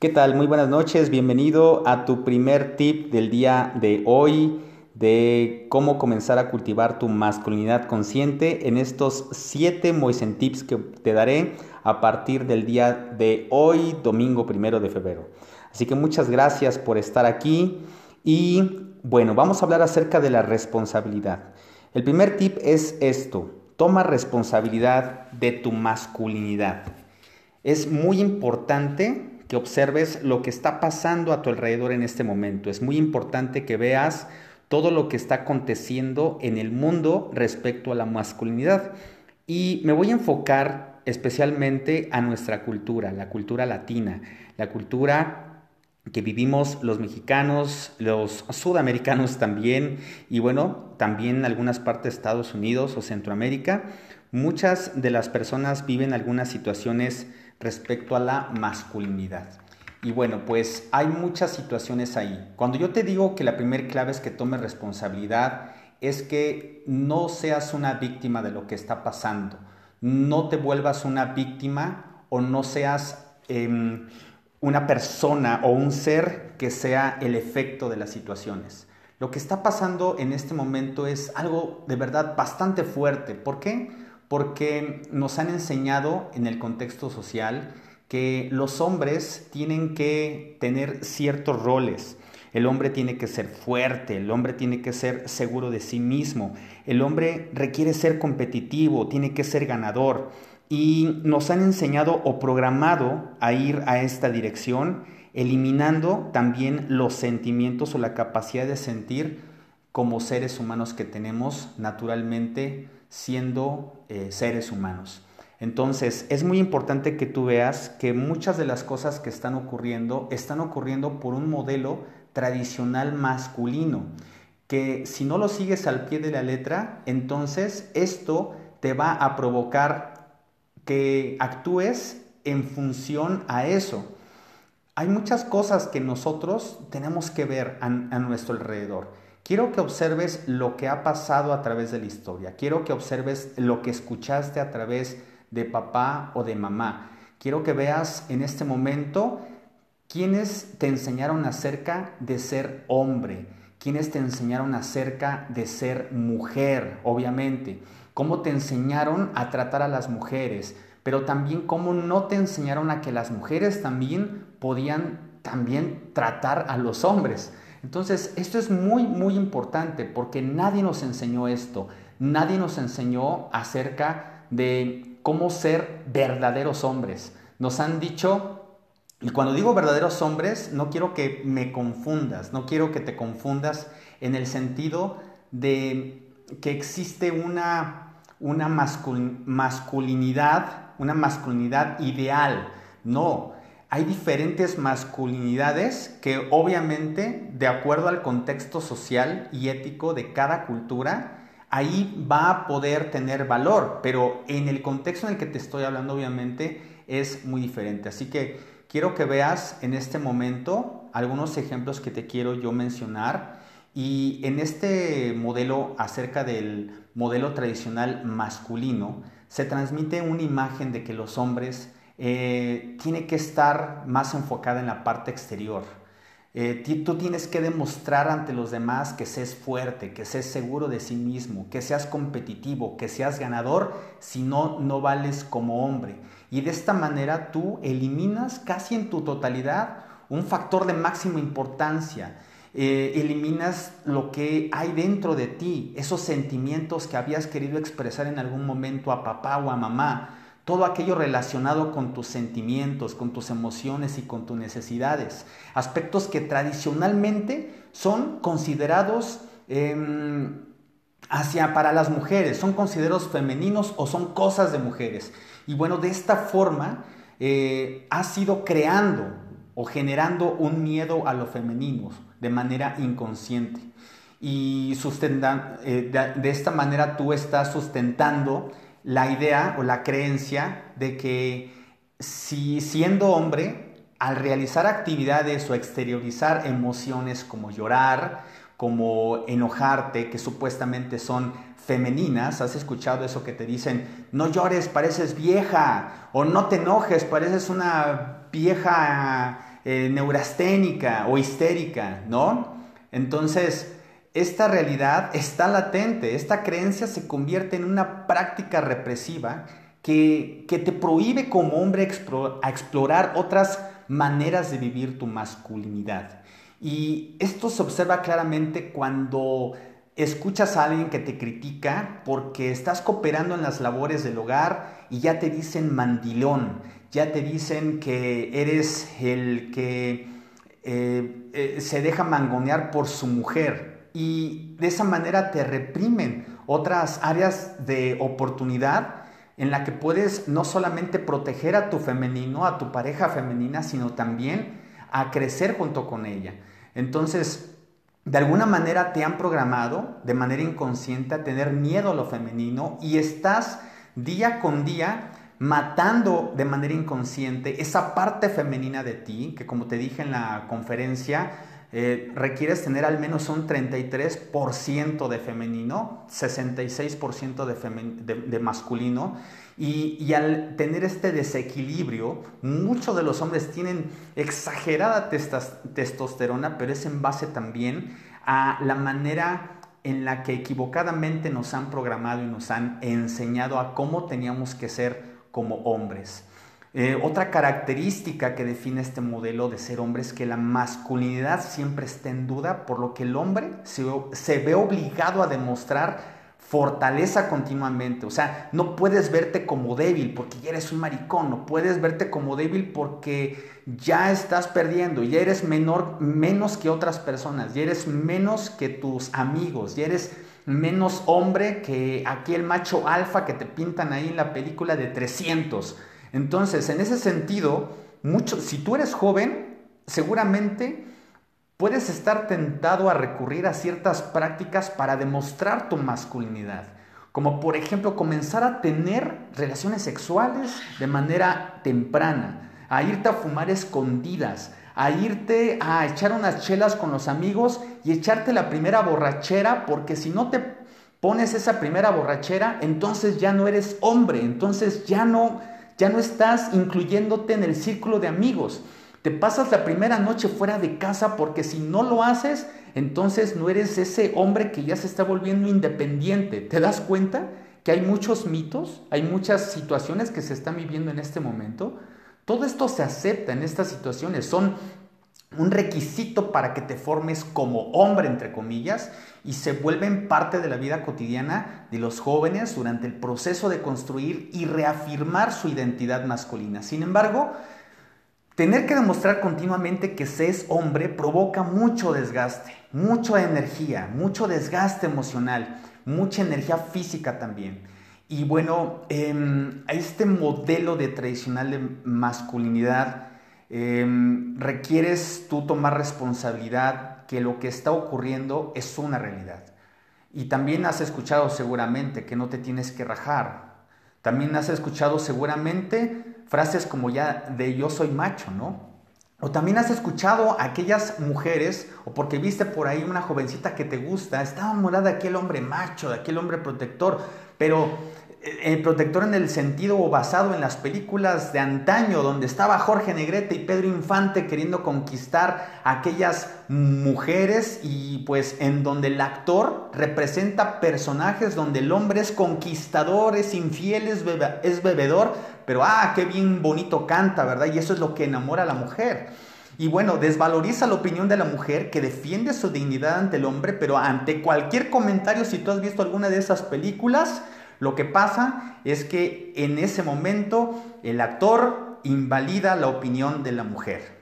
¿Qué tal? Muy buenas noches, bienvenido a tu primer tip del día de hoy de cómo comenzar a cultivar tu masculinidad consciente en estos siete Moisen Tips que te daré a partir del día de hoy, domingo primero de febrero. Así que muchas gracias por estar aquí y bueno, vamos a hablar acerca de la responsabilidad. El primer tip es esto, toma responsabilidad de tu masculinidad. Es muy importante que observes lo que está pasando a tu alrededor en este momento. Es muy importante que veas todo lo que está aconteciendo en el mundo respecto a la masculinidad. Y me voy a enfocar especialmente a nuestra cultura, la cultura latina, la cultura que vivimos los mexicanos, los sudamericanos también, y bueno, también en algunas partes de Estados Unidos o Centroamérica. Muchas de las personas viven algunas situaciones respecto a la masculinidad. Y bueno, pues hay muchas situaciones ahí. Cuando yo te digo que la primera clave es que tomes responsabilidad, es que no seas una víctima de lo que está pasando. No te vuelvas una víctima o no seas em, una persona o un ser que sea el efecto de las situaciones. Lo que está pasando en este momento es algo de verdad bastante fuerte. ¿Por qué? Porque nos han enseñado en el contexto social que los hombres tienen que tener ciertos roles. El hombre tiene que ser fuerte, el hombre tiene que ser seguro de sí mismo, el hombre requiere ser competitivo, tiene que ser ganador. Y nos han enseñado o programado a ir a esta dirección, eliminando también los sentimientos o la capacidad de sentir como seres humanos que tenemos naturalmente siendo eh, seres humanos. Entonces, es muy importante que tú veas que muchas de las cosas que están ocurriendo están ocurriendo por un modelo tradicional masculino, que si no lo sigues al pie de la letra, entonces esto te va a provocar que actúes en función a eso. Hay muchas cosas que nosotros tenemos que ver a nuestro alrededor. Quiero que observes lo que ha pasado a través de la historia. Quiero que observes lo que escuchaste a través de papá o de mamá. Quiero que veas en este momento quiénes te enseñaron acerca de ser hombre, quiénes te enseñaron acerca de ser mujer, obviamente, cómo te enseñaron a tratar a las mujeres, pero también cómo no te enseñaron a que las mujeres también podían también tratar a los hombres. Entonces, esto es muy, muy importante porque nadie nos enseñó esto. Nadie nos enseñó acerca de cómo ser verdaderos hombres. Nos han dicho, y cuando digo verdaderos hombres, no quiero que me confundas, no quiero que te confundas en el sentido de que existe una, una masculinidad, una masculinidad ideal. No, hay diferentes masculinidades que obviamente, de acuerdo al contexto social y ético de cada cultura, ahí va a poder tener valor, pero en el contexto en el que te estoy hablando, obviamente, es muy diferente. Así que quiero que veas en este momento algunos ejemplos que te quiero yo mencionar. Y en este modelo acerca del modelo tradicional masculino, se transmite una imagen de que los hombres eh, tiene que estar más enfocada en la parte exterior. Eh, tú tienes que demostrar ante los demás que seas fuerte, que seas seguro de sí mismo, que seas competitivo, que seas ganador, si no, no vales como hombre. Y de esta manera tú eliminas casi en tu totalidad un factor de máxima importancia. Eh, eliminas lo que hay dentro de ti, esos sentimientos que habías querido expresar en algún momento a papá o a mamá todo aquello relacionado con tus sentimientos, con tus emociones y con tus necesidades. Aspectos que tradicionalmente son considerados em, hacia para las mujeres, son considerados femeninos o son cosas de mujeres. Y bueno, de esta forma eh, ha sido creando o generando un miedo a lo femenino de manera inconsciente. Y eh, de esta manera tú estás sustentando la idea o la creencia de que si siendo hombre, al realizar actividades o exteriorizar emociones como llorar, como enojarte, que supuestamente son femeninas, has escuchado eso que te dicen, no llores, pareces vieja, o no te enojes, pareces una vieja eh, neurasténica o histérica, ¿no? Entonces, esta realidad está latente, esta creencia se convierte en una práctica represiva que, que te prohíbe como hombre a explorar otras maneras de vivir tu masculinidad. Y esto se observa claramente cuando escuchas a alguien que te critica porque estás cooperando en las labores del hogar y ya te dicen mandilón, ya te dicen que eres el que eh, eh, se deja mangonear por su mujer y de esa manera te reprimen otras áreas de oportunidad en la que puedes no solamente proteger a tu femenino, a tu pareja femenina, sino también a crecer junto con ella. Entonces, de alguna manera te han programado de manera inconsciente a tener miedo a lo femenino y estás día con día matando de manera inconsciente esa parte femenina de ti, que como te dije en la conferencia, eh, requieres tener al menos un 33% de femenino, 66% de, de, masculino, y, y, al tener este desequilibrio, muchos de los hombres tienen exagerada testosterona, pero es en base también a la manera en la que equivocadamente nos han programado y nos han enseñado a cómo teníamos que ser como hombres. Eh, otra característica que define este modelo de ser hombre es que la masculinidad siempre está en duda, por lo que el hombre se, ve obligado a demostrar fortaleza continuamente. O sea, no puedes verte como débil porque ya eres un maricón, no puedes verte como débil porque ya estás perdiendo, ya eres menor, menos que otras personas, ya eres menos que tus amigos, ya eres menos hombre que aquel macho alfa que te pintan ahí en la película de 300. Entonces, en ese sentido, mucho, si tú eres joven, seguramente puedes estar tentado a recurrir a ciertas prácticas para demostrar tu masculinidad. Como por ejemplo comenzar a tener relaciones sexuales de manera temprana, a irte a fumar escondidas, a irte a echar unas chelas con los amigos y echarte la primera borrachera, porque si no te pones esa primera borrachera, entonces ya no eres hombre, entonces ya no ya no estás incluyéndote en el círculo de amigos. Te pasas la primera noche fuera de casa porque si no lo haces, entonces no eres ese hombre que ya se está volviendo independiente. ¿Te das cuenta que hay muchos mitos, hay muchas situaciones que se están viviendo en este momento? Todo esto se acepta en estas situaciones, son un requisito para que te formes como hombre, entre comillas, y se vuelven parte de la vida cotidiana de los jóvenes durante el proceso de construir y reafirmar su identidad masculina. Sin embargo, tener que demostrar continuamente que se es hombre provoca mucho desgaste, mucha energía, mucho desgaste emocional, mucha energía física también. Y bueno, eh, este modelo de tradicional de masculinidad Em, requieres tú tomar responsabilidad que lo que está ocurriendo es una realidad. Y también has escuchado seguramente que no te tienes que rajar. También has escuchado seguramente frases como ya de yo soy macho, ¿no? O también has escuchado a aquellas mujeres, o porque viste por ahí una jovencita que te gusta, está enamorada de aquel hombre macho, de aquel hombre protector, pero el protector en el sentido basado en las películas de antaño, donde estaba Jorge Negrete y Pedro Infante queriendo conquistar aquellas mujeres y pues en donde el actor representa personajes donde el hombre es conquistador, es infiel, es, es bebedor, pero ah, qué bien bonito canta, ¿verdad? Y eso es lo que enamora a la mujer. Y bueno, desvaloriza la opinión de la mujer que defiende su dignidad ante el hombre, pero ante cualquier comentario, si tú has visto alguna de esas películas, lo que pasa es que en ese momento el actor invalida la opinión de la mujer,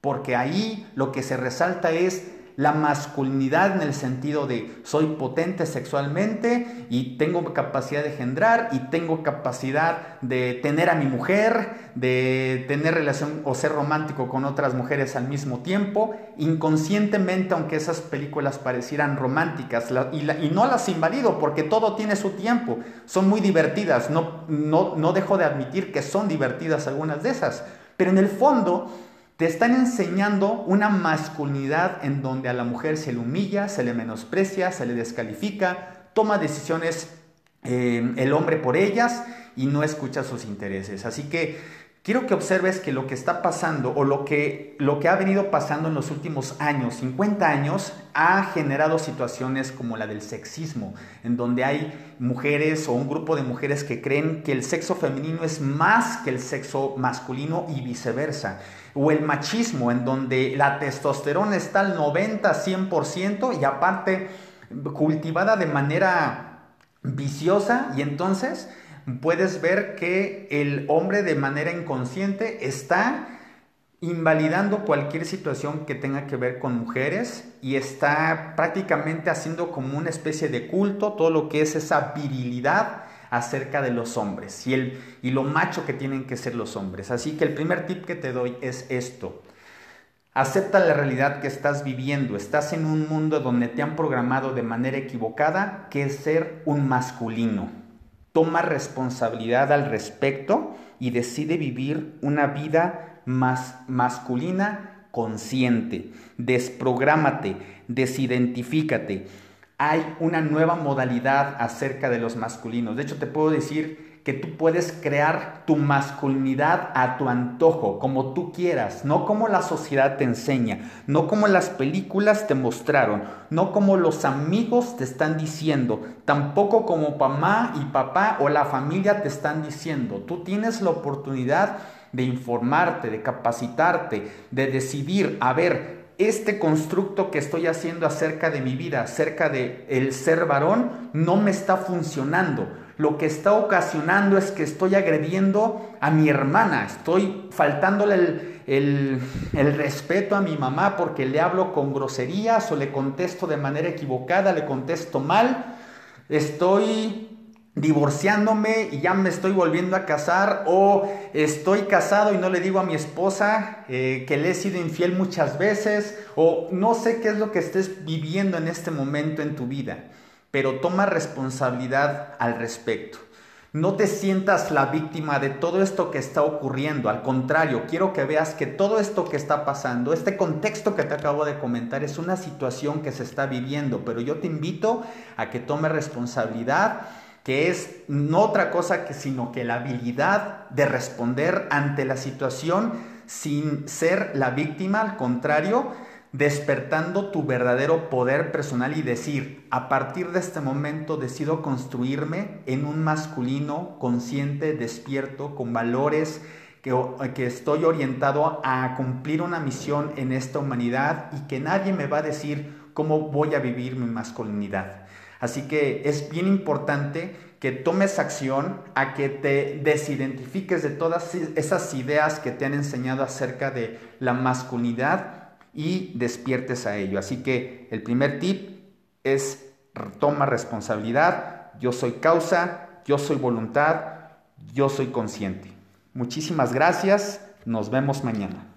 porque ahí lo que se resalta es la masculinidad en el sentido de soy potente sexualmente y tengo capacidad de engendrar y tengo capacidad de tener a mi mujer, de tener relación o ser romántico con otras mujeres al mismo tiempo, inconscientemente aunque esas películas parecieran románticas y, no las invalido porque todo tiene su tiempo, son muy divertidas, no, no, no dejo de admitir que son divertidas algunas de esas, pero en el fondo te están enseñando una masculinidad en donde a la mujer se le humilla, se le menosprecia, se le descalifica, toma decisiones eh, el hombre por ellas y no escucha sus intereses. Así que quiero que observes que lo que está pasando o lo que, lo que ha venido pasando en los últimos años, 50 años, ha generado situaciones como la del sexismo, en donde hay mujeres o un grupo de mujeres que creen que el sexo femenino es más que el sexo masculino y viceversa. O el machismo, en donde la testosterona está al 90, 100% y aparte cultivada de manera viciosa y entonces puedes ver que el hombre de manera inconsciente está invalidando cualquier situación que tenga que ver con mujeres y está prácticamente haciendo como una especie de culto todo lo que es esa virilidad acerca de los hombres y, el, y lo macho que tienen que ser los hombres. Así que el primer tip que te doy es esto. Acepta la realidad que estás viviendo. Estás en un mundo donde te han programado de manera equivocada que es ser un masculino. Toma responsabilidad al respecto y decide vivir una vida más masculina consciente. Desprográmate, desidentifícate. Hay una nueva modalidad acerca de los masculinos. De hecho, te puedo decir que tú puedes crear tu masculinidad a tu antojo, como tú quieras, no como la sociedad te enseña, no como las películas te mostraron, no como los amigos te están diciendo, tampoco como mamá y papá o la familia te están diciendo. Tú tienes la oportunidad de informarte, de capacitarte, de decidir, a ver, este constructo que estoy haciendo acerca de mi vida, acerca de el ser varón, no me está funcionando. Lo que está ocasionando es que estoy agrediendo a mi hermana, estoy faltándole el, respeto a mi mamá porque le hablo con groserías o le contesto de manera equivocada, le contesto mal, estoy divorciándome y ya me estoy volviendo a casar o estoy casado y no le digo a mi esposa eh, que le he sido infiel muchas veces o no sé qué es lo que estés viviendo en este momento en tu vida pero toma responsabilidad al respecto. No te sientas la víctima de todo esto que está ocurriendo. Al contrario, quiero que veas que todo esto que está pasando, este contexto que te acabo de comentar, es una situación que se está viviendo. Pero yo te invito a que tome responsabilidad, que es no otra cosa que sino que la habilidad de responder ante la situación sin ser la víctima. Al contrario, despertando tu verdadero poder personal y decir, a partir de este momento decido construirme en un masculino consciente, despierto, con valores, que, que, estoy orientado a cumplir una misión en esta humanidad y que nadie me va a decir cómo voy a vivir mi masculinidad. Así que es bien importante que tomes acción, a que te desidentifiques de todas esas ideas que te han enseñado acerca de la masculinidad y despiertes a ello. Así que el primer tip es toma responsabilidad, yo soy causa, yo soy voluntad, yo soy consciente. Muchísimas gracias, nos vemos mañana.